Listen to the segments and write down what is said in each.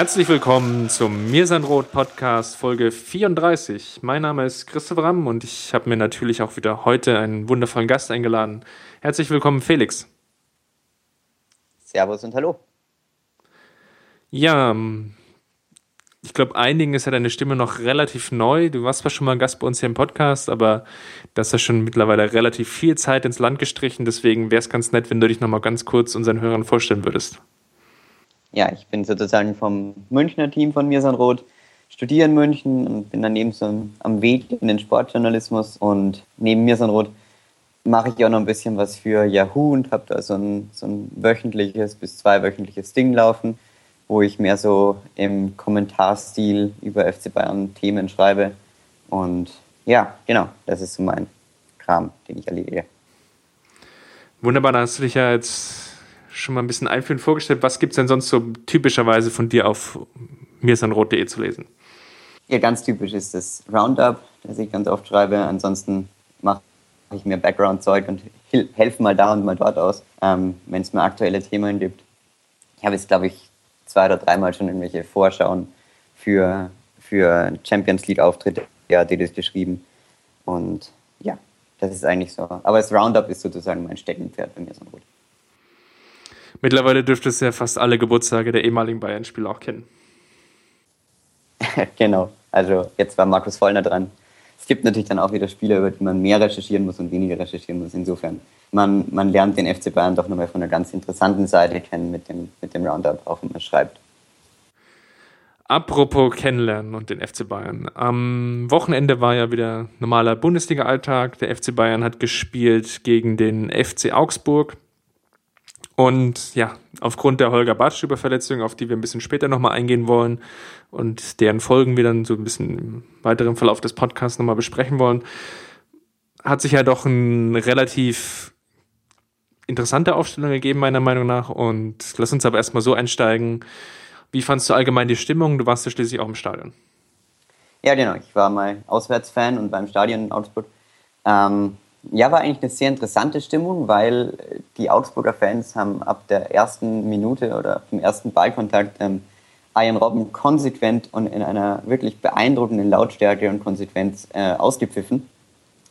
Herzlich willkommen zum Mirsanrot Podcast Folge 34. Mein Name ist Christoph Ramm und ich habe mir natürlich auch wieder heute einen wundervollen Gast eingeladen. Herzlich willkommen, Felix. Servus und hallo. Ja, ähm, ich glaube, einigen ist ja deine Stimme noch relativ neu. Du warst zwar schon mal Gast bei uns hier im Podcast, aber das ist ja schon mittlerweile relativ viel Zeit ins Land gestrichen. Deswegen wäre es ganz nett, wenn du dich noch mal ganz kurz unseren Hörern vorstellen würdest ja, ich bin sozusagen vom Münchner Team von Mirsanrot, studiere in München und bin daneben so am Weg in den Sportjournalismus und neben Mirsanrot mache ich auch noch ein bisschen was für Yahoo und habe da so ein, so ein wöchentliches bis zweiwöchentliches Ding laufen, wo ich mehr so im Kommentarstil über FC Bayern Themen schreibe. Und ja, genau, das ist so mein Kram, den ich erledige. Wunderbar, da hast du dich ja jetzt schon mal ein bisschen einführend vorgestellt. Was gibt es denn sonst so typischerweise von dir auf mirsanrot.de zu lesen? Ja, ganz typisch ist das Roundup, das ich ganz oft schreibe. Ansonsten mache ich mir Background-Zeug und helfe mal da und mal dort aus, ähm, wenn es mir aktuelle Themen gibt. Ich habe jetzt, glaube ich, zwei oder dreimal schon irgendwelche Vorschauen für, für Champions League-Auftritte ja, die das geschrieben. Und ja, das ist eigentlich so. Aber das Roundup ist sozusagen mein Steckenpferd bei mir so gut. Mittlerweile dürftest du ja fast alle Geburtstage der ehemaligen Bayern-Spieler auch kennen. genau. Also jetzt war Markus Vollner dran. Es gibt natürlich dann auch wieder Spieler, über die man mehr recherchieren muss und weniger recherchieren muss. Insofern, man, man lernt den FC Bayern doch nochmal von einer ganz interessanten Seite kennen mit dem, mit dem Roundup, auch wenn man schreibt. Apropos Kennenlernen und den FC Bayern. Am Wochenende war ja wieder normaler Bundesliga-Alltag. Der FC Bayern hat gespielt gegen den FC Augsburg. Und ja, aufgrund der Holger Bartstüber-Verletzung, auf die wir ein bisschen später nochmal eingehen wollen und deren Folgen wir dann so ein bisschen im weiteren Verlauf des Podcasts nochmal besprechen wollen, hat sich ja doch eine relativ interessante Aufstellung gegeben, meiner Meinung nach. Und lass uns aber erstmal so einsteigen. Wie fandst du allgemein die Stimmung? Du warst ja schließlich auch im Stadion. Ja, genau. Ich war mal Auswärtsfan und beim Stadion in Augsburg. Ähm, ja, war eigentlich eine sehr interessante Stimmung, weil die Augsburger Fans haben ab der ersten Minute oder dem ersten Ballkontakt ähm, Ian Robben konsequent und in einer wirklich beeindruckenden Lautstärke und Konsequenz äh, ausgepfiffen,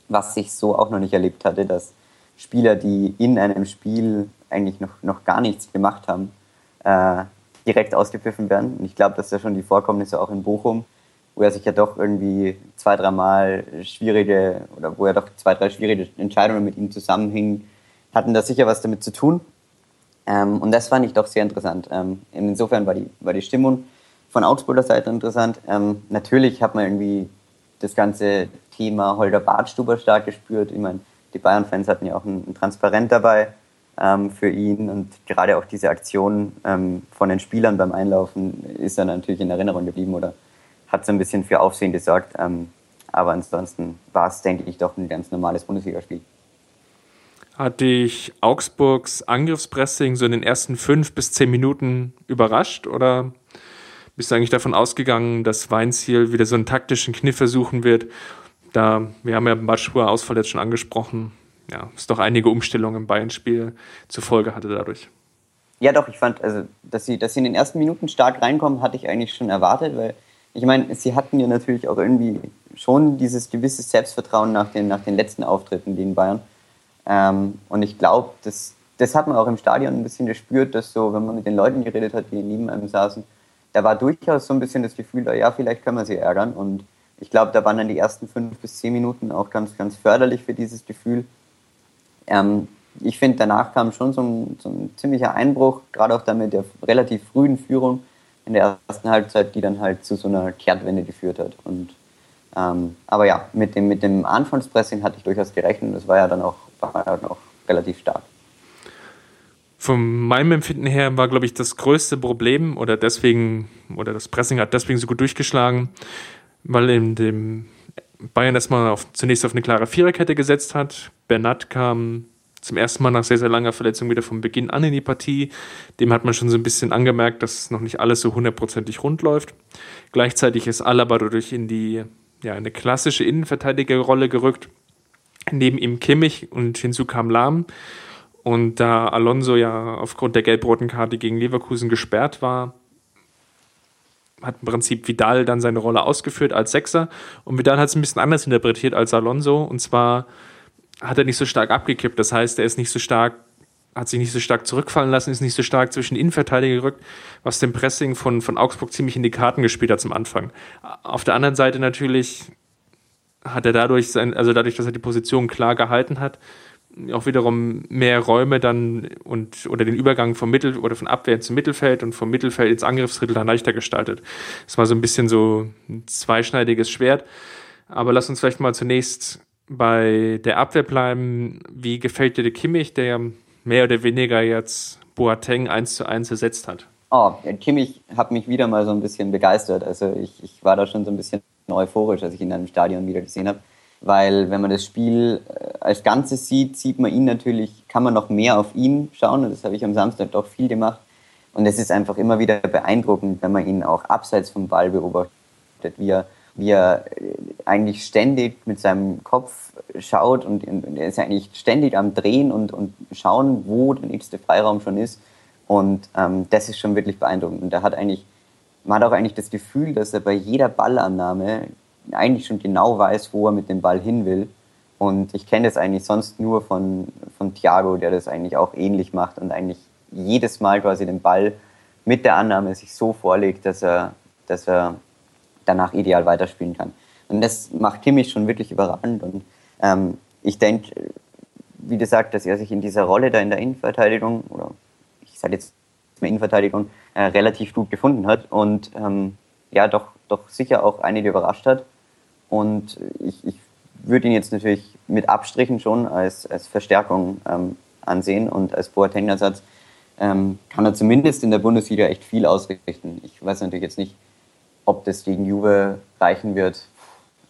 was sich so auch noch nicht erlebt hatte, dass Spieler, die in einem Spiel eigentlich noch, noch gar nichts gemacht haben, äh, direkt ausgepfiffen werden. Und ich glaube, dass ja schon die Vorkommnisse auch in Bochum wo er sich ja doch irgendwie zwei, dreimal schwierige oder wo er doch zwei, drei schwierige Entscheidungen mit ihm zusammenhingen, hatten da sicher was damit zu tun. Ähm, und das fand ich doch sehr interessant. Ähm, insofern war die, war die Stimmung von Augsburger Seite interessant. Ähm, natürlich hat man irgendwie das ganze Thema Holger Bartstuber stark gespürt. Ich meine, die Bayern-Fans hatten ja auch ein, ein Transparent dabei ähm, für ihn und gerade auch diese Aktion ähm, von den Spielern beim Einlaufen ist dann natürlich in Erinnerung geblieben oder hat so ein bisschen für Aufsehen gesorgt. Ähm, aber ansonsten war es, denke ich, doch ein ganz normales Bundesligaspiel. Hat dich Augsburgs Angriffspressing so in den ersten fünf bis zehn Minuten überrascht oder bist du eigentlich davon ausgegangen, dass Weinziel wieder so einen taktischen Kniff versuchen wird? Da, wir haben ja Batschua Ausfall jetzt schon angesprochen. Ja, es doch einige Umstellungen im Bayern-Spiel zur Folge hatte dadurch. Ja, doch, ich fand, also, dass sie, dass sie in den ersten Minuten stark reinkommen, hatte ich eigentlich schon erwartet, weil ich meine, sie hatten ja natürlich auch irgendwie schon dieses gewisse Selbstvertrauen nach den, nach den letzten Auftritten gegen Bayern. Ähm, und ich glaube, das, das hat man auch im Stadion ein bisschen gespürt, dass so, wenn man mit den Leuten geredet hat, die neben einem saßen, da war durchaus so ein bisschen das Gefühl, ja, vielleicht können wir sie ärgern. Und ich glaube, da waren dann die ersten fünf bis zehn Minuten auch ganz, ganz förderlich für dieses Gefühl. Ähm, ich finde, danach kam schon so ein, so ein ziemlicher Einbruch, gerade auch dann mit der relativ frühen Führung in der ersten Halbzeit, die dann halt zu so einer Kehrtwende geführt hat. Und, ähm, aber ja, mit dem, mit dem Anfangspressing hatte ich durchaus gerechnet. Das war ja dann auch, war dann auch relativ stark. Von meinem Empfinden her war, glaube ich, das größte Problem oder deswegen, oder das Pressing hat deswegen so gut durchgeschlagen, weil in dem Bayern erstmal auf, zunächst auf eine klare Viererkette gesetzt hat. Bernat kam zum ersten Mal nach sehr, sehr langer Verletzung wieder von Beginn an in die Partie. Dem hat man schon so ein bisschen angemerkt, dass noch nicht alles so hundertprozentig rund läuft. Gleichzeitig ist Alaba dadurch in die ja, eine klassische Innenverteidigerrolle gerückt. Neben ihm Kimmich und hinzu kam Lahm. Und da Alonso ja aufgrund der gelb-roten Karte gegen Leverkusen gesperrt war, hat im Prinzip Vidal dann seine Rolle ausgeführt als Sechser. Und Vidal hat es ein bisschen anders interpretiert als Alonso. Und zwar hat er nicht so stark abgekippt. Das heißt, er ist nicht so stark, hat sich nicht so stark zurückfallen lassen, ist nicht so stark zwischen Innenverteidiger gerückt, was dem Pressing von, von Augsburg ziemlich in die Karten gespielt hat zum Anfang. Auf der anderen Seite natürlich hat er dadurch sein, also dadurch, dass er die Position klar gehalten hat, auch wiederum mehr Räume dann und oder den Übergang vom Mittel oder von Abwehr zum Mittelfeld und vom Mittelfeld ins Angriffsdrittel dann leichter gestaltet. Das war so ein bisschen so ein zweischneidiges Schwert. Aber lass uns vielleicht mal zunächst bei der Abwehr bleiben. Wie gefällt dir der Kimmich, der mehr oder weniger jetzt Boateng eins zu eins ersetzt hat? Oh, Kimmich hat mich wieder mal so ein bisschen begeistert. Also ich, ich war da schon so ein bisschen euphorisch, als ich ihn dann im Stadion wieder gesehen habe weil wenn man das Spiel äh, als Ganzes sieht, sieht man ihn natürlich, kann man noch mehr auf ihn schauen und das habe ich am Samstag doch viel gemacht. Und es ist einfach immer wieder beeindruckend, wenn man ihn auch abseits vom Ball beobachtet, wie er, wie er äh, eigentlich ständig mit seinem Kopf schaut und, er ist eigentlich ständig am Drehen und, und schauen, wo der nächste Freiraum schon ist. Und ähm, das ist schon wirklich beeindruckend. Und er hat eigentlich, man hat auch eigentlich das Gefühl, dass er bei jeder Ballannahme eigentlich schon genau weiß, wo er mit dem Ball hin will. Und ich kenne das eigentlich sonst nur von, von Thiago, der das eigentlich auch ähnlich macht und eigentlich jedes Mal quasi den Ball mit der Annahme sich so vorlegt, dass er, dass er danach ideal weiterspielen kann. Und das macht Kimmich schon wirklich überragend. Und ähm, ich denke, wie gesagt, dass er sich in dieser Rolle da in der Innenverteidigung, oder ich sage jetzt mal Innenverteidigung, äh, relativ gut gefunden hat und ähm, ja, doch, doch sicher auch einige überrascht hat. Und ich, ich würde ihn jetzt natürlich mit Abstrichen schon als, als Verstärkung ähm, ansehen und als Boateng-Ersatz ähm, kann er zumindest in der Bundesliga echt viel ausrichten. Ich weiß natürlich jetzt nicht, ob das gegen Juve reichen wird,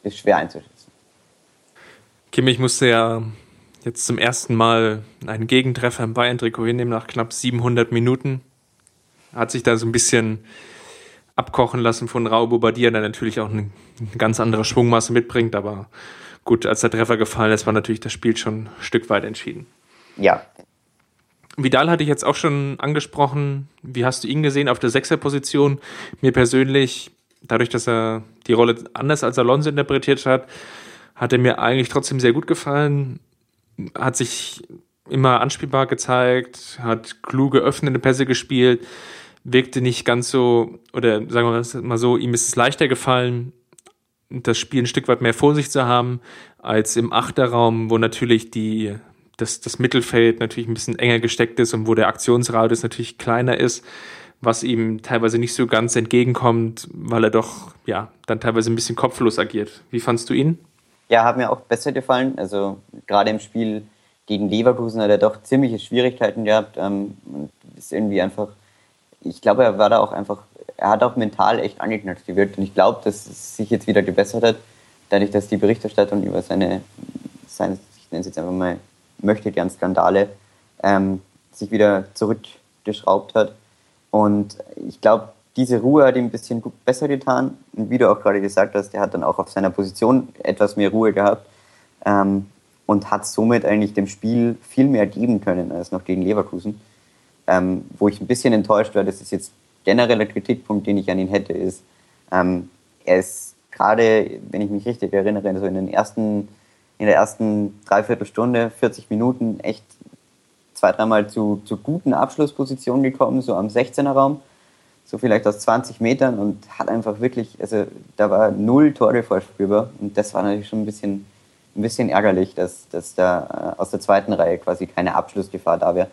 ist schwer einzuschätzen. Kimmich musste ja jetzt zum ersten Mal einen Gegentreffer im Bayern-Trikot hinnehmen nach knapp 700 Minuten. Hat sich da so ein bisschen abkochen lassen von Raul Bobadilla, der natürlich auch eine, eine ganz andere Schwungmasse mitbringt. Aber gut, als der Treffer gefallen ist, war natürlich das Spiel schon ein Stück weit entschieden. Ja. Vidal hatte ich jetzt auch schon angesprochen. Wie hast du ihn gesehen auf der Sechserposition? Mir persönlich, dadurch, dass er die Rolle anders als Alonso interpretiert hat, hat er mir eigentlich trotzdem sehr gut gefallen. Hat sich immer anspielbar gezeigt, hat kluge öffnende Pässe gespielt wirkte nicht ganz so, oder sagen wir mal so, ihm ist es leichter gefallen, das Spiel ein Stück weit mehr vor sich zu haben, als im Achterraum, wo natürlich die, das, das Mittelfeld natürlich ein bisschen enger gesteckt ist und wo der Aktionsradius natürlich kleiner ist, was ihm teilweise nicht so ganz entgegenkommt, weil er doch, ja, dann teilweise ein bisschen kopflos agiert. Wie fandst du ihn? Ja, hat mir auch besser gefallen. Also gerade im Spiel gegen Leverkusen hat er doch ziemliche Schwierigkeiten gehabt. Ähm, ist irgendwie einfach ich glaube, er war da auch einfach, er hat auch mental echt angeknackst gewirkt und ich glaube, dass es sich jetzt wieder gebessert hat, dadurch, dass die Berichterstattung über seine, seine ich nenne es jetzt einfach mal, möchte gern Skandale, ähm, sich wieder zurückgeschraubt hat. Und ich glaube, diese Ruhe hat ihm ein bisschen besser getan. Und wie du auch gerade gesagt hast, er hat dann auch auf seiner Position etwas mehr Ruhe gehabt ähm, und hat somit eigentlich dem Spiel viel mehr geben können als noch gegen Leverkusen. Ähm, wo ich ein bisschen enttäuscht war, das ist jetzt genereller Kritikpunkt, den ich an ihn hätte, ist, ähm, er ist gerade, wenn ich mich richtig erinnere, so in, den ersten, in der ersten Dreiviertelstunde, 40 Minuten echt zwei, dreimal zu, zu guten Abschlusspositionen gekommen, so am 16er Raum, so vielleicht aus 20 Metern und hat einfach wirklich, also da war null Tore vorspürbar und das war natürlich schon ein bisschen, ein bisschen ärgerlich, dass, dass da äh, aus der zweiten Reihe quasi keine Abschlussgefahr da wäre.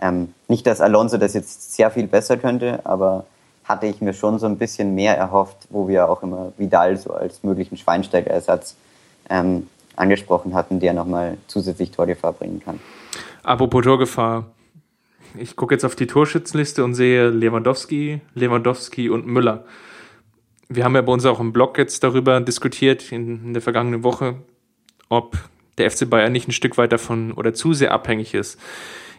Ähm, nicht, dass Alonso das jetzt sehr viel besser könnte, aber hatte ich mir schon so ein bisschen mehr erhofft, wo wir auch immer Vidal so als möglichen Schweinsteigerersatz ähm, angesprochen hatten, der nochmal zusätzlich Torgefahr bringen kann. Apropos Torgefahr. Ich gucke jetzt auf die Torschützenliste und sehe Lewandowski, Lewandowski und Müller. wir haben ja bei uns auch im Blog jetzt darüber diskutiert in, in der vergangenen Woche, ob der FC Bayern nicht ein Stück weit davon oder zu sehr abhängig ist.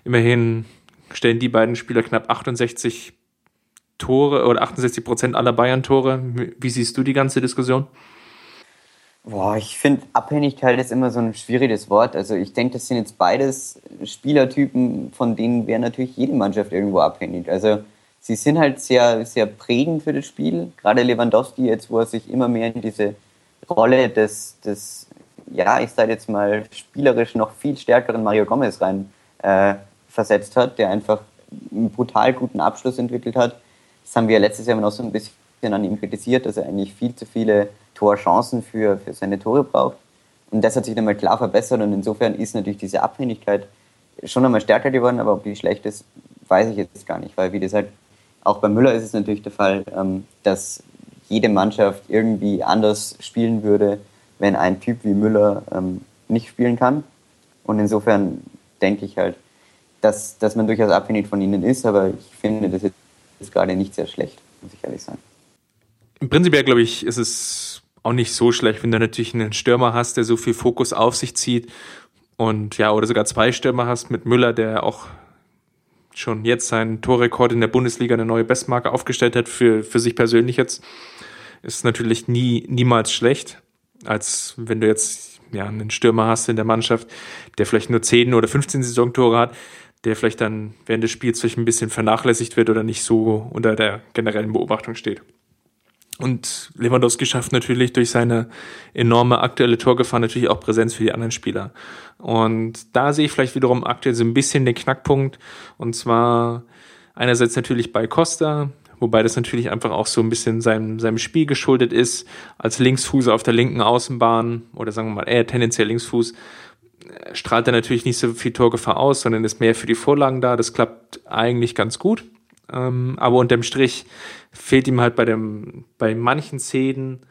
Immerhin stellen die beiden Spieler knapp 68 Tore oder 68 Prozent aller Bayern-Tore. Wie siehst du die ganze Diskussion? Boah, ich finde, Abhängigkeit ist immer so ein schwieriges Wort. Also ich denke, das sind jetzt beides Spielertypen, von denen wäre natürlich jede Mannschaft irgendwo abhängig. Also sie sind halt sehr, sehr prägend für das Spiel. Gerade Lewandowski jetzt, wo er sich immer mehr in diese Rolle des, des ja, ich sage jetzt mal, spielerisch noch viel stärkeren Mario Gomez rein äh, versetzt hat, der einfach einen brutal guten Abschluss entwickelt hat. Das haben wir letztes Jahr noch so ein bisschen an ihm kritisiert, dass er eigentlich viel zu viele Torchancen für, für seine Tore braucht. Und das hat sich dann mal klar verbessert und insofern ist natürlich diese Abhängigkeit schon einmal stärker geworden, aber ob die schlecht ist, weiß ich jetzt gar nicht, weil wie gesagt, auch bei Müller ist es natürlich der Fall, ähm, dass jede Mannschaft irgendwie anders spielen würde, wenn ein Typ wie Müller ähm, nicht spielen kann. Und insofern denke ich halt, dass, dass man durchaus abhängig von ihnen ist, aber ich finde das jetzt gerade nicht sehr schlecht, muss ich ehrlich sagen. Im Prinzip, glaube ich, ist es auch nicht so schlecht, wenn du natürlich einen Stürmer hast, der so viel Fokus auf sich zieht und ja, oder sogar zwei Stürmer hast mit Müller, der auch schon jetzt seinen Torrekord in der Bundesliga eine neue Bestmarke aufgestellt hat für, für sich persönlich jetzt, ist natürlich nie, niemals schlecht, als wenn du jetzt ja, einen Stürmer hast in der Mannschaft, der vielleicht nur 10 oder 15 Saisontore hat, der vielleicht dann während des Spiels vielleicht ein bisschen vernachlässigt wird oder nicht so unter der generellen Beobachtung steht. Und Lewandowski schafft natürlich durch seine enorme aktuelle Torgefahr natürlich auch Präsenz für die anderen Spieler. Und da sehe ich vielleicht wiederum aktuell so ein bisschen den Knackpunkt. Und zwar einerseits natürlich bei Costa, wobei das natürlich einfach auch so ein bisschen seinem, seinem Spiel geschuldet ist. Als Linksfuß auf der linken Außenbahn oder sagen wir mal eher tendenziell Linksfuß strahlt er natürlich nicht so viel Torgefahr aus, sondern ist mehr für die Vorlagen da. Das klappt eigentlich ganz gut. Ähm, aber unterm Strich fehlt ihm halt bei dem, bei manchen Szenen,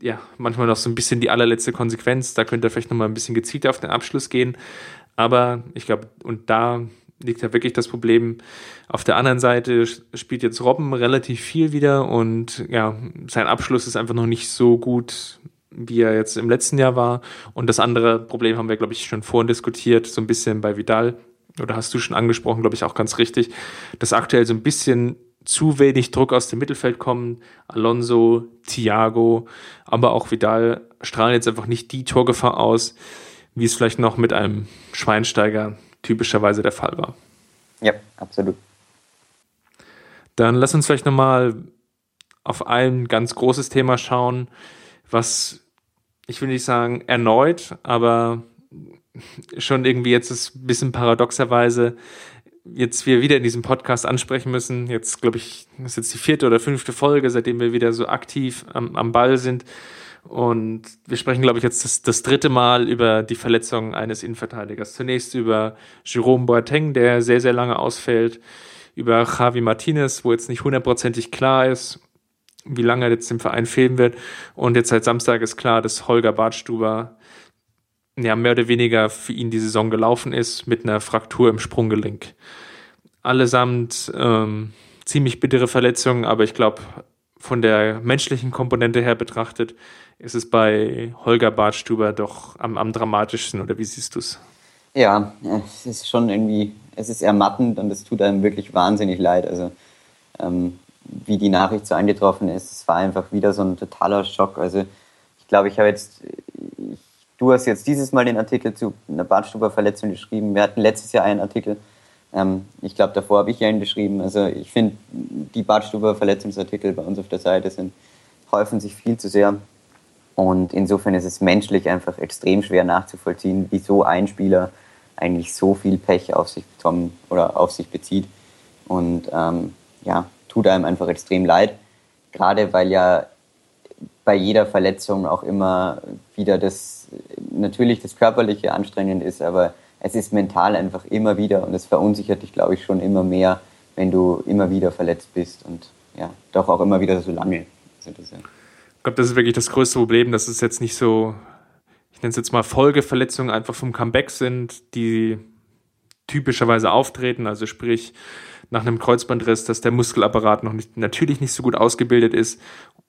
ja, manchmal noch so ein bisschen die allerletzte Konsequenz. Da könnte er vielleicht nochmal ein bisschen gezielter auf den Abschluss gehen. Aber ich glaube, und da liegt ja wirklich das Problem. Auf der anderen Seite spielt jetzt Robben relativ viel wieder und ja, sein Abschluss ist einfach noch nicht so gut, wie er jetzt im letzten Jahr war. Und das andere Problem haben wir, glaube ich, schon vorhin diskutiert, so ein bisschen bei Vidal oder hast du schon angesprochen, glaube ich, auch ganz richtig, dass aktuell so ein bisschen zu wenig Druck aus dem Mittelfeld kommt. Alonso, Thiago, aber auch Vidal strahlen jetzt einfach nicht die Torgefahr aus, wie es vielleicht noch mit einem Schweinsteiger typischerweise der Fall war. Ja, absolut. Dann lass uns vielleicht nochmal auf ein ganz großes Thema schauen, was ich will nicht sagen erneut, aber schon irgendwie jetzt ist ein bisschen paradoxerweise jetzt wir wieder in diesem Podcast ansprechen müssen. Jetzt, glaube ich, ist jetzt die vierte oder fünfte Folge, seitdem wir wieder so aktiv am, am Ball sind. Und wir sprechen, glaube ich, jetzt das, das dritte Mal über die Verletzung eines Innenverteidigers. Zunächst über Jerome Boateng, der sehr, sehr lange ausfällt. Über Javi Martinez, wo jetzt nicht hundertprozentig klar ist, wie lange er jetzt im Verein fehlen wird. Und jetzt seit Samstag ist klar, dass Holger Bartstuber ja, mehr oder weniger für ihn die Saison gelaufen ist mit einer Fraktur im Sprunggelenk. Allesamt ähm, ziemlich bittere Verletzungen, aber ich glaube, von der menschlichen Komponente her betrachtet, ist es bei Holger Bartstuber doch am, am dramatischsten, oder wie siehst du es? Ja, es ist schon irgendwie, es ist ermattend und es tut einem wirklich wahnsinnig leid. Also, ähm, wie die Nachricht so eingetroffen ist, es war einfach wieder so ein totaler Schock. Also, ich glaube, ich habe jetzt, Du hast jetzt dieses Mal den Artikel zu einer Bartstuber-Verletzung geschrieben. Wir hatten letztes Jahr einen Artikel. Ähm, ich glaube, davor habe ich einen geschrieben. Also ich finde, die Bartstuber-Verletzungsartikel bei uns auf der Seite sind, häufen sich viel zu sehr. Und insofern ist es menschlich einfach extrem schwer nachzuvollziehen, wieso ein Spieler eigentlich so viel Pech auf sich bekommen oder auf sich bezieht. Und ähm, ja, tut einem einfach extrem leid. Gerade weil ja bei jeder Verletzung auch immer wieder das, natürlich das Körperliche anstrengend ist, aber es ist mental einfach immer wieder und es verunsichert dich, glaube ich, schon immer mehr, wenn du immer wieder verletzt bist und ja, doch auch immer wieder so lange. Ich glaube, das ist wirklich das größte Problem, dass es jetzt nicht so, ich nenne es jetzt mal Folgeverletzungen einfach vom Comeback sind, die typischerweise auftreten, also sprich nach einem Kreuzbandriss, dass der Muskelapparat noch nicht, natürlich nicht so gut ausgebildet ist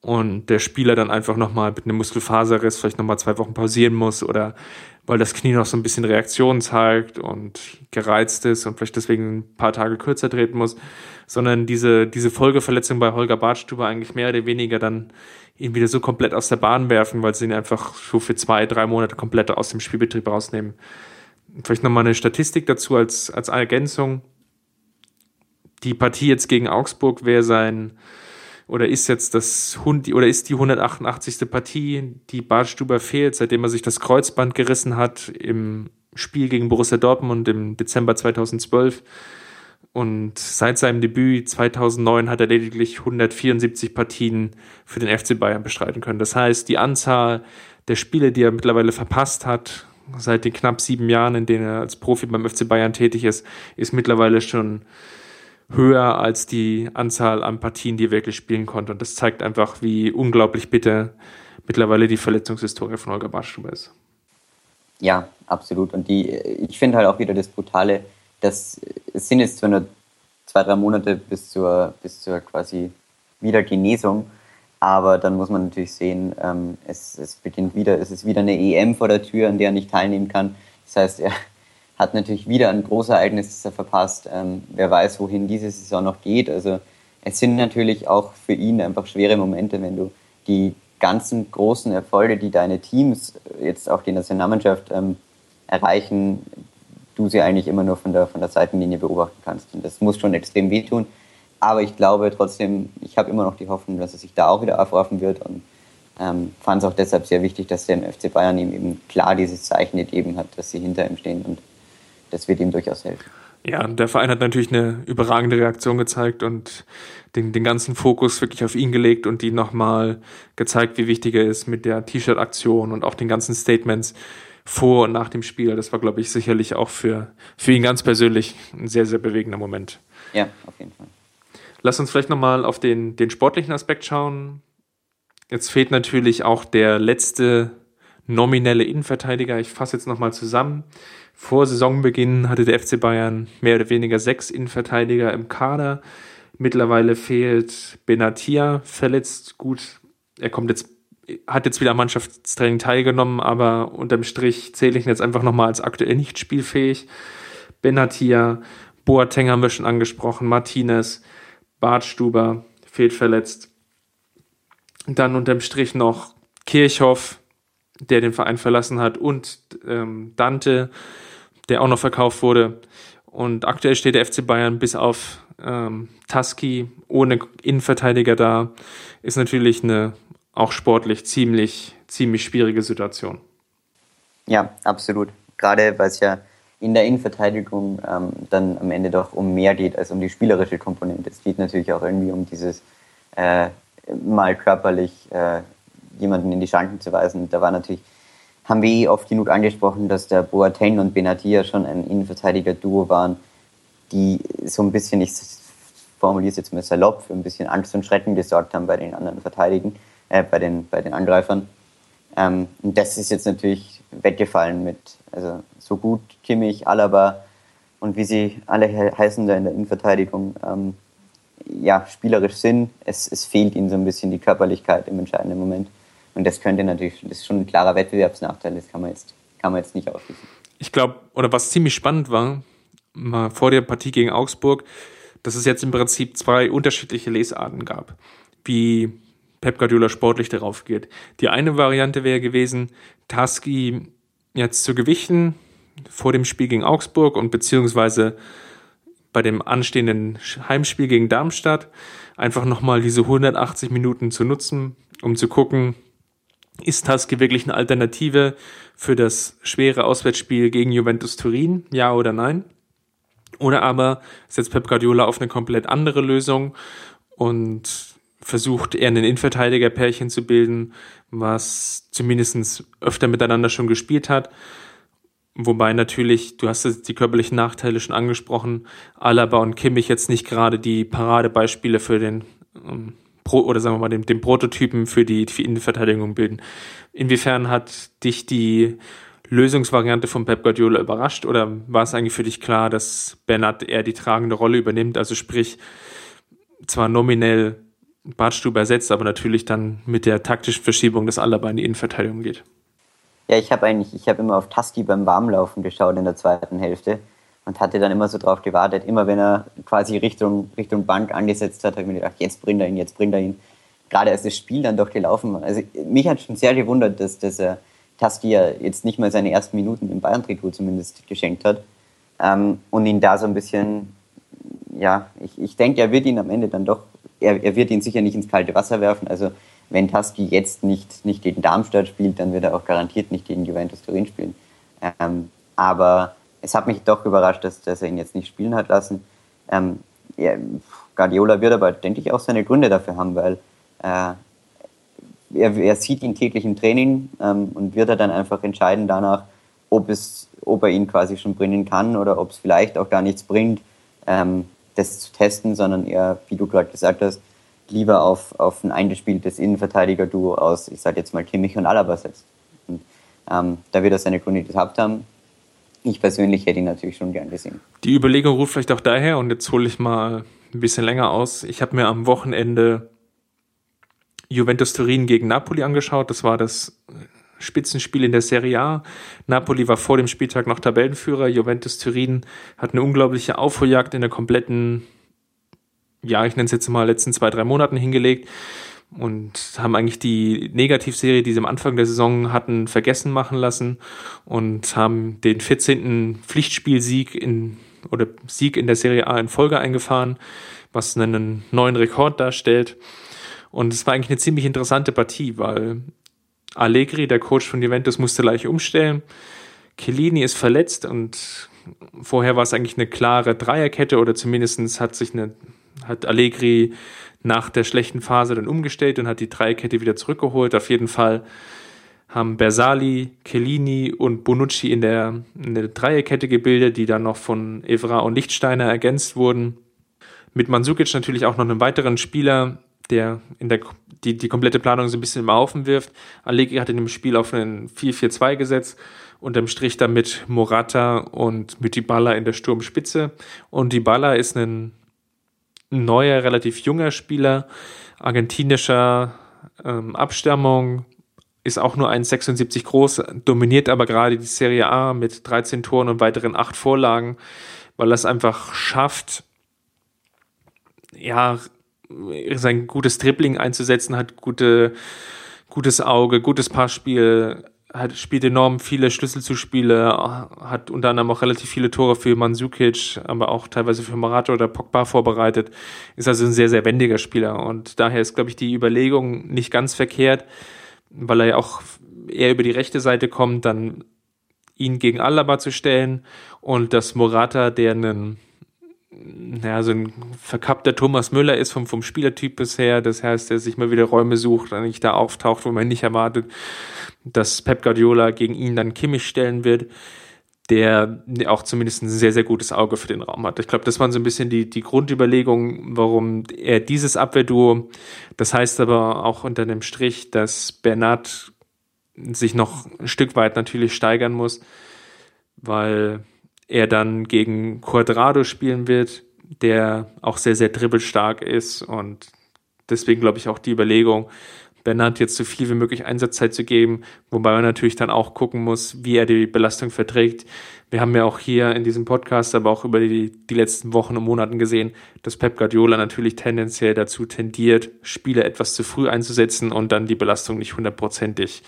und der Spieler dann einfach nochmal mit einem Muskelfaserriss vielleicht nochmal zwei Wochen pausieren muss oder weil das Knie noch so ein bisschen Reaktion zeigt und gereizt ist und vielleicht deswegen ein paar Tage kürzer treten muss, sondern diese, diese Folgeverletzung bei Holger Bartstuber eigentlich mehr oder weniger dann ihn wieder so komplett aus der Bahn werfen, weil sie ihn einfach so für zwei, drei Monate komplett aus dem Spielbetrieb rausnehmen. Vielleicht nochmal eine Statistik dazu als, als Ergänzung. Die Partie jetzt gegen Augsburg wäre sein oder ist jetzt das oder ist die 188. Partie, die Bartstuber fehlt, seitdem er sich das Kreuzband gerissen hat im Spiel gegen Borussia Dortmund im Dezember 2012. Und seit seinem Debüt 2009 hat er lediglich 174 Partien für den FC Bayern bestreiten können. Das heißt, die Anzahl der Spiele, die er mittlerweile verpasst hat, seit den knapp sieben Jahren, in denen er als Profi beim FC Bayern tätig ist, ist mittlerweile schon höher als die Anzahl an Partien, die er wirklich spielen konnte. Und das zeigt einfach, wie unglaublich bitter mittlerweile die Verletzungshistorie von Holger Bartstuber ist. Ja, absolut. Und die, ich finde halt auch wieder das Brutale, dass es sind jetzt zwar nur zwei, drei Monate bis zur, bis zur quasi Wiedergenesung, aber dann muss man natürlich sehen, ähm, es, es beginnt wieder, es ist wieder eine EM vor der Tür, an der er nicht teilnehmen kann. Das heißt, er hat natürlich wieder ein großes Ereignis das er verpasst. Ähm, wer weiß, wohin diese Saison noch geht. Also es sind natürlich auch für ihn einfach schwere Momente, wenn du die ganzen großen Erfolge, die deine Teams, jetzt auch die Nationalmannschaft, ähm, erreichen, du sie eigentlich immer nur von der, von der Seitenlinie beobachten kannst. Und das muss schon extrem wehtun. Aber ich glaube trotzdem, ich habe immer noch die Hoffnung, dass er sich da auch wieder aufraffen wird und ähm, fand es auch deshalb sehr wichtig, dass der im FC Bayern ihm eben klar dieses Zeichen gegeben hat, dass sie hinter ihm stehen und das wird ihm durchaus helfen. Ja, der Verein hat natürlich eine überragende Reaktion gezeigt und den, den ganzen Fokus wirklich auf ihn gelegt und ihn nochmal gezeigt, wie wichtig er ist mit der T-Shirt-Aktion und auch den ganzen Statements vor und nach dem Spiel. Das war, glaube ich, sicherlich auch für, für ihn ganz persönlich ein sehr, sehr bewegender Moment. Ja, auf jeden Fall. Lass uns vielleicht nochmal auf den, den sportlichen Aspekt schauen. Jetzt fehlt natürlich auch der letzte nominelle Innenverteidiger. Ich fasse jetzt nochmal zusammen. Vor Saisonbeginn hatte der FC Bayern mehr oder weniger sechs Innenverteidiger im Kader. Mittlerweile fehlt Benatia verletzt. Gut, er kommt jetzt, hat jetzt wieder am Mannschaftstraining teilgenommen, aber unterm Strich zähle ich ihn jetzt einfach nochmal als aktuell nicht spielfähig. Benatia, Boateng haben wir schon angesprochen, Martinez, Bartstuber fehlt verletzt. Dann unterm Strich noch Kirchhoff, der den Verein verlassen hat, und ähm, Dante, der auch noch verkauft wurde. Und aktuell steht der FC Bayern bis auf ähm, Tusky ohne Innenverteidiger da. Ist natürlich eine auch sportlich ziemlich, ziemlich schwierige Situation. Ja, absolut. Gerade weil es ja in der Innenverteidigung ähm, dann am Ende doch um mehr geht als um die spielerische Komponente. Es geht natürlich auch irgendwie um dieses äh, mal körperlich äh, jemanden in die Schranken zu weisen. Da war natürlich haben wir eh oft genug angesprochen, dass der Boateng und Benatia schon ein Innenverteidiger-Duo waren, die so ein bisschen, ich formuliere es jetzt mal salopp, für ein bisschen Angst und Schrecken gesorgt haben bei den anderen Verteidigen, äh, bei, den, bei den Angreifern. Ähm, und das ist jetzt natürlich weggefallen mit, also so gut Kimmich, Alaba und wie sie alle heißen da in der Innenverteidigung, ähm, ja, spielerisch sind. Es, es fehlt ihnen so ein bisschen die Körperlichkeit im entscheidenden Moment. Und das könnte natürlich, das ist schon ein klarer Wettbewerbsnachteil, das kann man jetzt, kann man jetzt nicht ausschließen. Ich glaube, oder was ziemlich spannend war, mal vor der Partie gegen Augsburg, dass es jetzt im Prinzip zwei unterschiedliche Lesarten gab, wie Pep Guardiola sportlich darauf geht. Die eine Variante wäre gewesen, Taski jetzt zu gewichten vor dem Spiel gegen Augsburg und beziehungsweise bei dem anstehenden Heimspiel gegen Darmstadt einfach nochmal diese 180 Minuten zu nutzen, um zu gucken, ist Husky wirklich eine Alternative für das schwere Auswärtsspiel gegen Juventus Turin? Ja oder nein? Oder aber setzt Pep Guardiola auf eine komplett andere Lösung und versucht eher ein Innenverteidiger-Pärchen zu bilden, was zumindest öfter miteinander schon gespielt hat. Wobei natürlich, du hast die körperlichen Nachteile schon angesprochen, Alaba und Kimmich jetzt nicht gerade die Paradebeispiele für den ähm, Pro oder sagen wir mal den, den Prototypen für die, für die Innenverteidigung bilden. Inwiefern hat dich die Lösungsvariante von Pep Guardiola überrascht oder war es eigentlich für dich klar, dass Bernat eher die tragende Rolle übernimmt, also sprich zwar nominell Bartstube ersetzt, aber natürlich dann mit der taktischen Verschiebung, dass Alaba in die Innenverteidigung geht. Ja, ich habe eigentlich, ich habe immer auf Tusky beim Warmlaufen geschaut in der zweiten Hälfte und hatte dann immer so drauf gewartet. Immer wenn er quasi Richtung, Richtung Bank angesetzt hat, habe ich mir gedacht, jetzt bringt er ihn, jetzt bringt er ihn. Gerade als das Spiel dann doch gelaufen war. Also mich hat schon sehr gewundert, dass, dass er Tusky ja jetzt nicht mal seine ersten Minuten im Bayern-Trikot zumindest geschenkt hat. Ähm, und ihn da so ein bisschen, ja, ich, ich denke, er wird ihn am Ende dann doch, er, er wird ihn sicher nicht ins kalte Wasser werfen. Also wenn Tusky jetzt nicht, nicht gegen Darmstadt spielt, dann wird er auch garantiert nicht gegen Juventus Turin spielen. Ähm, aber es hat mich doch überrascht, dass, dass er ihn jetzt nicht spielen hat lassen. Ähm, ja, Guardiola wird aber, denke ich, auch seine Gründe dafür haben, weil äh, er, er, sieht ihn täglich im Training ähm, und wird er dann einfach entscheiden danach, ob, es, ob er ihn quasi schon bringen kann oder ob es vielleicht auch gar nichts bringt, ähm, das zu testen, sondern er, wie du gerade gesagt hast, lieber auf, auf ein eingespieltes Innenverteidiger-Duo aus, ich sage jetzt mal Kimmich und Alaba setzt. Und, ähm, da wird er seine Gründe gehabt haben. Ich persönlich hätte ihn natürlich schon gern gesehen. Die Überlegung ruft vielleicht auch daher, und jetzt hole ich mal ein bisschen länger aus. Ich habe mir am Wochenende Juventus Turin gegen Napoli angeschaut. Das war das Spitzenspiel in der Serie A. Napoli war vor dem Spieltag noch Tabellenführer. Juventus Turin hat eine unglaubliche Aufholjagd in der kompletten ja, ich nenne es jetzt mal letzten zwei, drei Monaten hingelegt und haben eigentlich die Negativserie, die sie am Anfang der Saison hatten, vergessen machen lassen und haben den 14. Pflichtspielsieg in oder Sieg in der Serie A in Folge eingefahren, was einen neuen Rekord darstellt. Und es war eigentlich eine ziemlich interessante Partie, weil Allegri, der Coach von Juventus, musste gleich umstellen. Chiellini ist verletzt und vorher war es eigentlich eine klare Dreierkette oder zumindest hat sich eine hat Allegri nach der schlechten Phase dann umgestellt und hat die Dreikette wieder zurückgeholt. Auf jeden Fall haben Bersali, Chiellini und Bonucci in der, in der Dreierkette gebildet, die dann noch von Evra und Lichtsteiner ergänzt wurden. Mit Mansukic natürlich auch noch einen weiteren Spieler, der in der die, die komplette Planung so ein bisschen im Haufen wirft. Allegri hat in dem Spiel auf einen 4-4-2 gesetzt, unterm Strich damit Morata und Mütiballa in der Sturmspitze. Und Dybala ist ein neuer, relativ junger Spieler, argentinischer ähm, Abstammung, ist auch nur 1,76 groß, dominiert aber gerade die Serie A mit 13 Toren und weiteren 8 Vorlagen, weil er es einfach schafft, ja, sein gutes Dribbling einzusetzen, hat gute, gutes Auge, gutes Passspiel, hat, spielt enorm viele Schlüsselzuspiele, hat unter anderem auch relativ viele Tore für Mandzukic, aber auch teilweise für Morata oder Pogba vorbereitet. Ist also ein sehr, sehr wendiger Spieler. Und daher ist, glaube ich, die Überlegung nicht ganz verkehrt, weil er ja auch eher über die rechte Seite kommt, dann ihn gegen Alaba zu stellen und dass Morata, der einen naja, so ein verkappter Thomas Müller ist vom, vom Spielertyp bisher. Das heißt, der sich mal wieder Räume sucht, nicht da auftaucht, wo man nicht erwartet, dass Pep Guardiola gegen ihn dann Kimmich stellen wird, der auch zumindest ein sehr, sehr gutes Auge für den Raum hat. Ich glaube, das waren so ein bisschen die, die Grundüberlegungen, warum er dieses Abwehrduo, das heißt aber auch unter dem Strich, dass Bernat sich noch ein Stück weit natürlich steigern muss, weil er dann gegen Quadrado spielen wird, der auch sehr, sehr dribbelstark ist und deswegen glaube ich auch die Überlegung, Bernard jetzt so viel wie möglich Einsatzzeit zu geben, wobei man natürlich dann auch gucken muss, wie er die Belastung verträgt. Wir haben ja auch hier in diesem Podcast, aber auch über die, die letzten Wochen und Monaten gesehen, dass Pep Guardiola natürlich tendenziell dazu tendiert, Spieler etwas zu früh einzusetzen und dann die Belastung nicht hundertprozentig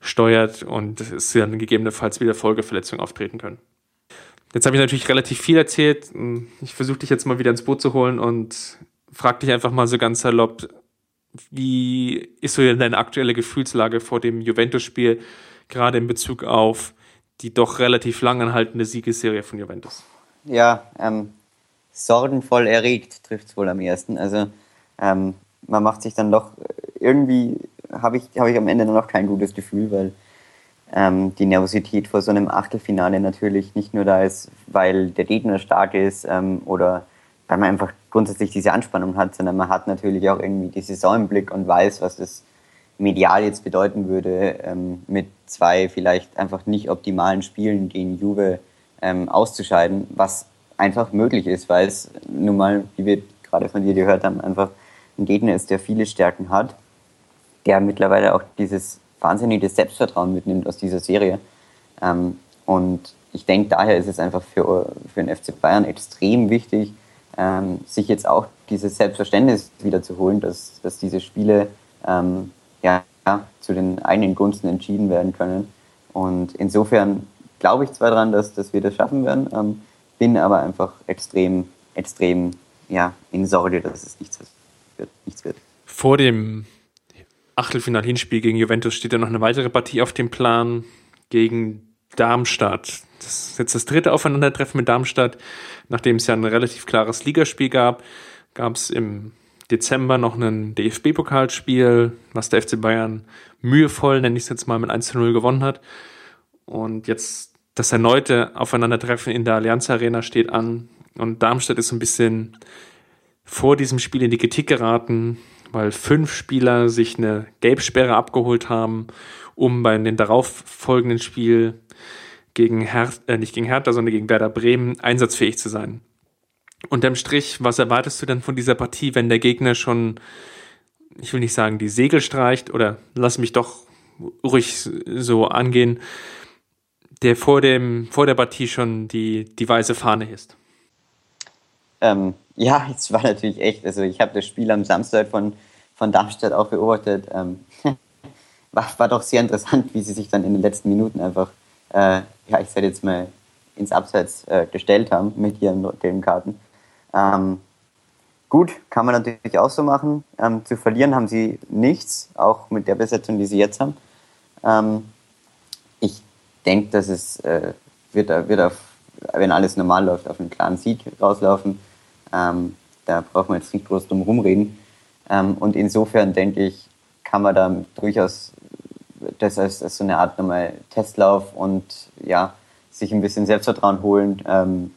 steuert und es dann gegebenenfalls wieder Folgeverletzungen auftreten können. Jetzt habe ich natürlich relativ viel erzählt. Ich versuche dich jetzt mal wieder ins Boot zu holen und frage dich einfach mal so ganz salopp, wie ist so deine aktuelle Gefühlslage vor dem Juventus-Spiel, gerade in Bezug auf die doch relativ lang anhaltende Siegesserie von Juventus? Ja, ähm, sorgenvoll erregt trifft es wohl am ersten. Also ähm, man macht sich dann doch irgendwie, habe ich, hab ich am Ende dann noch kein gutes Gefühl, weil ähm, die Nervosität vor so einem Achtelfinale natürlich nicht nur da ist, weil der Gegner stark ist ähm, oder weil man einfach grundsätzlich diese Anspannung hat, sondern man hat natürlich auch irgendwie die Saison im Blick und weiß, was das medial jetzt bedeuten würde, ähm, mit zwei vielleicht einfach nicht optimalen Spielen gegen Juve ähm, auszuscheiden, was einfach möglich ist, weil es nun mal, wie wir gerade von dir gehört haben, einfach ein Gegner ist, der viele Stärken hat, der mittlerweile auch dieses wahnsinnige Selbstvertrauen mitnimmt aus dieser Serie. Ähm, und ich denke, daher ist es einfach für, für den FC Bayern extrem wichtig, ähm, sich jetzt auch dieses Selbstverständnis wiederzuholen, dass, dass diese Spiele ähm, ja, zu den eigenen Gunsten entschieden werden können. Und insofern glaube ich zwar daran, dass, dass wir das schaffen werden, ähm, bin aber einfach extrem, extrem ja, in Sorge, dass es nichts wird. Nichts wird. Vor dem Achtelfinal-Hinspiel gegen Juventus steht ja noch eine weitere Partie auf dem Plan gegen Darmstadt. Das ist jetzt das dritte Aufeinandertreffen mit Darmstadt. Nachdem es ja ein relativ klares Ligaspiel gab, gab es im Dezember noch ein DFB-Pokalspiel, was der FC Bayern mühevoll, nenne ich es jetzt mal, mit 1 zu 0 gewonnen hat. Und jetzt das erneute Aufeinandertreffen in der Allianz Arena steht an. Und Darmstadt ist so ein bisschen vor diesem Spiel in die Kritik geraten, weil fünf Spieler sich eine Gelbsperre abgeholt haben, um bei dem darauffolgenden Spiel gegen Hertha, äh, nicht gegen Hertha, sondern gegen Werder Bremen einsatzfähig zu sein. Unterm Strich, was erwartest du denn von dieser Partie, wenn der Gegner schon, ich will nicht sagen, die Segel streicht oder lass mich doch ruhig so angehen, der vor, dem, vor der Partie schon die, die weiße Fahne ist? Ähm, ja, es war natürlich echt, also ich habe das Spiel am Samstag von, von Darmstadt auch beobachtet. Ähm, war, war doch sehr interessant, wie sie sich dann in den letzten Minuten einfach äh, ja, ich sage jetzt mal, ins Abseits äh, gestellt haben mit ihren gelben Karten. Ähm, gut, kann man natürlich auch so machen. Ähm, zu verlieren haben sie nichts, auch mit der Besetzung, die sie jetzt haben. Ähm, ich denke, dass es äh, wird, wird auf, wenn alles normal läuft, auf einen klaren Sieg rauslaufen. Ähm, da braucht man jetzt nicht groß drum rumreden. Ähm, und insofern denke ich, kann man da durchaus das als, als so eine Art nochmal Testlauf und ja, sich ein bisschen Selbstvertrauen holen, ähm,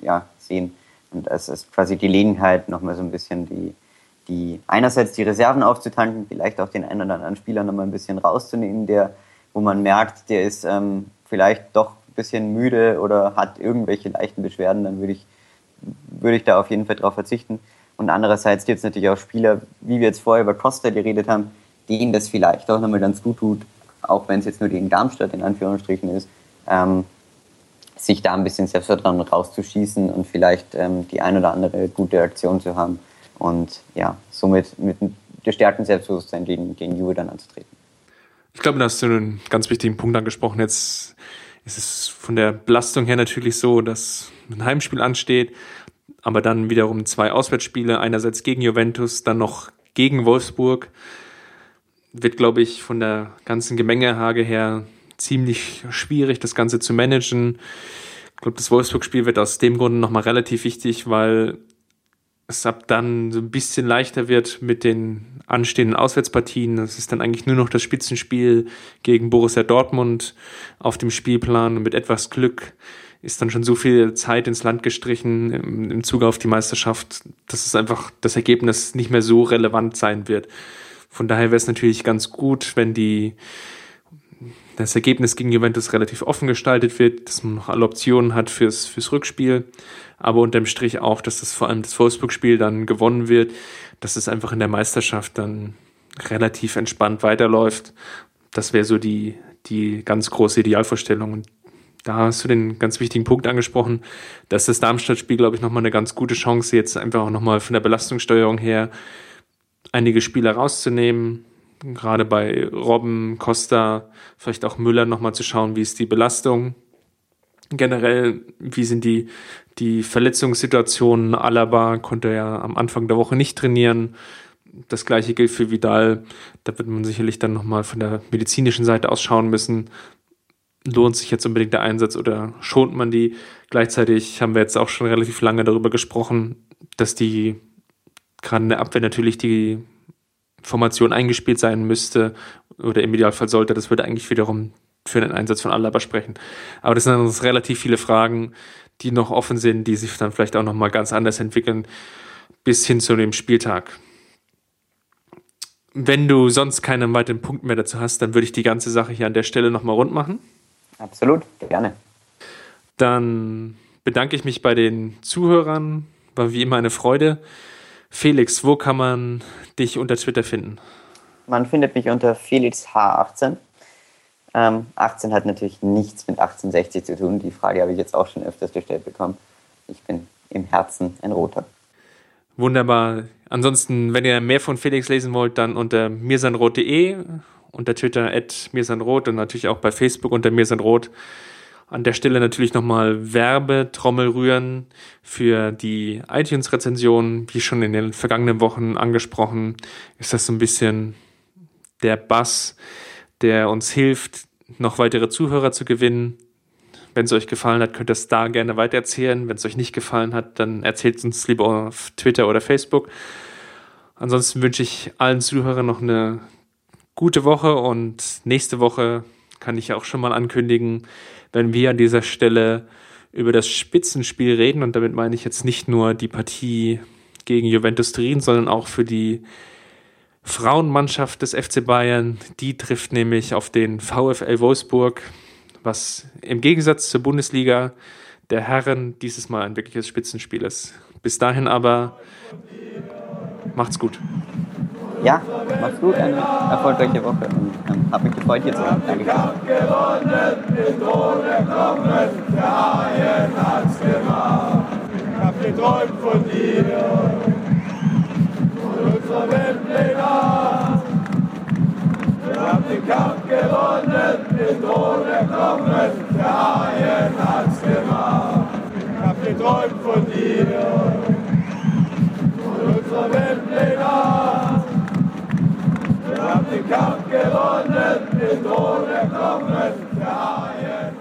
ja, sehen. Und als, als quasi Gelegenheit, nochmal so ein bisschen die, die, einerseits die Reserven aufzutanken, vielleicht auch den einen oder anderen Spieler nochmal ein bisschen rauszunehmen, der, wo man merkt, der ist ähm, vielleicht doch ein bisschen müde oder hat irgendwelche leichten Beschwerden, dann würde ich, würde ich da auf jeden Fall drauf verzichten. Und andererseits gibt es natürlich auch Spieler, wie wir jetzt vorher über Costa geredet haben, denen das vielleicht auch nochmal ganz gut tut, auch wenn es jetzt nur gegen Darmstadt in Anführungsstrichen ist, ähm, sich da ein bisschen Selbstvertrauen rauszuschießen und vielleicht ähm, die ein oder andere gute Aktion zu haben und ja, somit mit einem gestärkten Selbstbewusstsein gegen, gegen Juve dann anzutreten. Ich glaube, da hast du einen ganz wichtigen Punkt angesprochen. Jetzt ist es von der Belastung her natürlich so, dass ein Heimspiel ansteht, aber dann wiederum zwei Auswärtsspiele, einerseits gegen Juventus, dann noch gegen Wolfsburg wird, glaube ich, von der ganzen Gemengehage her ziemlich schwierig, das Ganze zu managen. Ich glaube, das Wolfsburg-Spiel wird aus dem Grunde nochmal relativ wichtig, weil es ab dann so ein bisschen leichter wird mit den anstehenden Auswärtspartien. Das ist dann eigentlich nur noch das Spitzenspiel gegen Borussia Dortmund auf dem Spielplan und mit etwas Glück ist dann schon so viel Zeit ins Land gestrichen im, im Zuge auf die Meisterschaft, dass es einfach das Ergebnis nicht mehr so relevant sein wird. Von daher wäre es natürlich ganz gut, wenn die, das Ergebnis gegen Juventus relativ offen gestaltet wird, dass man noch alle Optionen hat fürs, fürs Rückspiel, aber unterm Strich auch, dass das vor allem das Wolfsburg-Spiel dann gewonnen wird, dass es einfach in der Meisterschaft dann relativ entspannt weiterläuft. Das wäre so die, die ganz große Idealvorstellung. Und da hast du den ganz wichtigen Punkt angesprochen, dass das Darmstadt-Spiel, glaube ich, nochmal eine ganz gute Chance jetzt einfach auch nochmal von der Belastungssteuerung her einige Spieler rauszunehmen, gerade bei Robben, Costa, vielleicht auch Müller nochmal zu schauen, wie ist die Belastung. Generell, wie sind die, die Verletzungssituationen? Alaba konnte ja am Anfang der Woche nicht trainieren. Das gleiche gilt für Vidal. Da wird man sicherlich dann nochmal von der medizinischen Seite ausschauen müssen. Lohnt sich jetzt unbedingt der Einsatz oder schont man die? Gleichzeitig haben wir jetzt auch schon relativ lange darüber gesprochen, dass die gerade in der Abwehr natürlich die Formation eingespielt sein müsste oder im Idealfall sollte, das würde eigentlich wiederum für den Einsatz von Alaba sprechen. Aber das sind dann relativ viele Fragen, die noch offen sind, die sich dann vielleicht auch nochmal ganz anders entwickeln bis hin zu dem Spieltag. Wenn du sonst keinen weiteren Punkt mehr dazu hast, dann würde ich die ganze Sache hier an der Stelle nochmal rund machen. Absolut, gerne. Dann bedanke ich mich bei den Zuhörern. War wie immer eine Freude. Felix, wo kann man dich unter Twitter finden? Man findet mich unter FelixH18. Ähm, 18 hat natürlich nichts mit 1860 zu tun. Die Frage habe ich jetzt auch schon öfters gestellt bekommen. Ich bin im Herzen ein Roter. Wunderbar. Ansonsten, wenn ihr mehr von Felix lesen wollt, dann unter mirsanrot.de, unter Twitter at mirsanrot und natürlich auch bei Facebook unter mirsanrot. An der Stelle natürlich nochmal Werbetrommel rühren für die iTunes-Rezension. Wie schon in den vergangenen Wochen angesprochen, ist das so ein bisschen der Bass, der uns hilft, noch weitere Zuhörer zu gewinnen. Wenn es euch gefallen hat, könnt ihr es da gerne weitererzählen. Wenn es euch nicht gefallen hat, dann erzählt es uns lieber auf Twitter oder Facebook. Ansonsten wünsche ich allen Zuhörern noch eine gute Woche und nächste Woche kann ich ja auch schon mal ankündigen, wenn wir an dieser Stelle über das Spitzenspiel reden und damit meine ich jetzt nicht nur die Partie gegen Juventus Turin, sondern auch für die Frauenmannschaft des FC Bayern. Die trifft nämlich auf den VfL Wolfsburg, was im Gegensatz zur Bundesliga der Herren dieses Mal ein wirkliches Spitzenspiel ist. Bis dahin aber macht's gut. Ja, mach's gut, eine erfolgreiche Woche und ähm, hab mich gefreut, hier zu sein. Danke. Ich hab geträumt von dir und unserer Weltpläne. Wir haben den Kampf gewonnen, den Tod erkommen, der Haien hat's gemacht. Ich hab geträumt von dir und unserer Weltpläne. Wir haben den Kampf gewonnen, den Tod erklommen, der Haien.